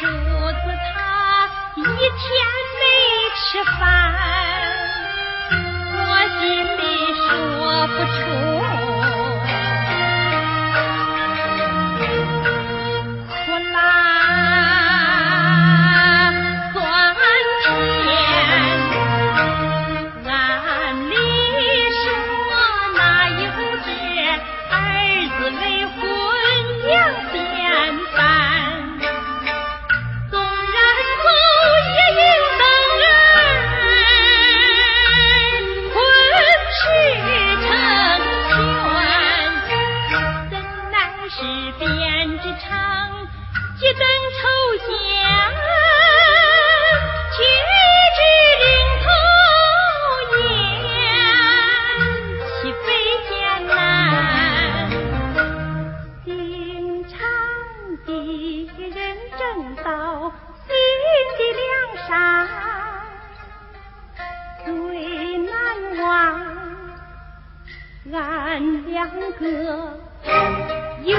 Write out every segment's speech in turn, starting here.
主子他一天没吃饭，只等抽象，却知领头雁，岂非艰难？经常的人正道，心的梁山最难忘。俺两个有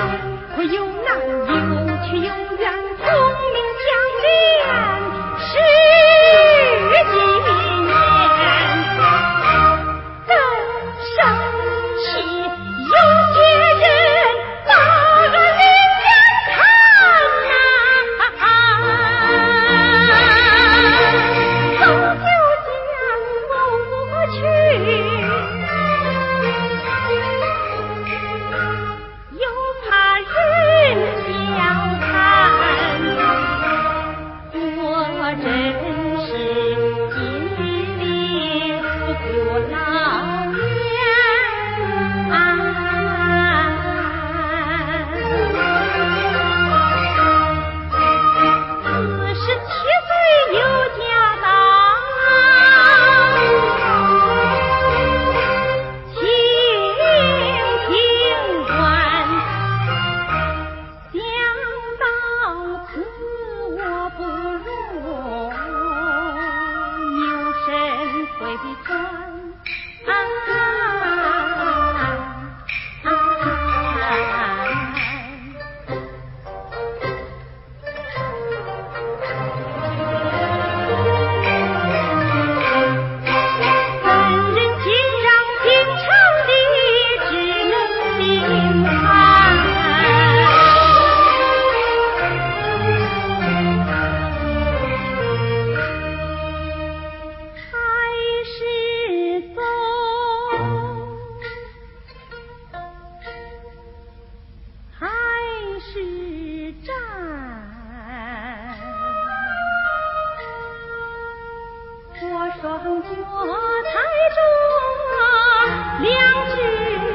baby. 我双脚踩着两只。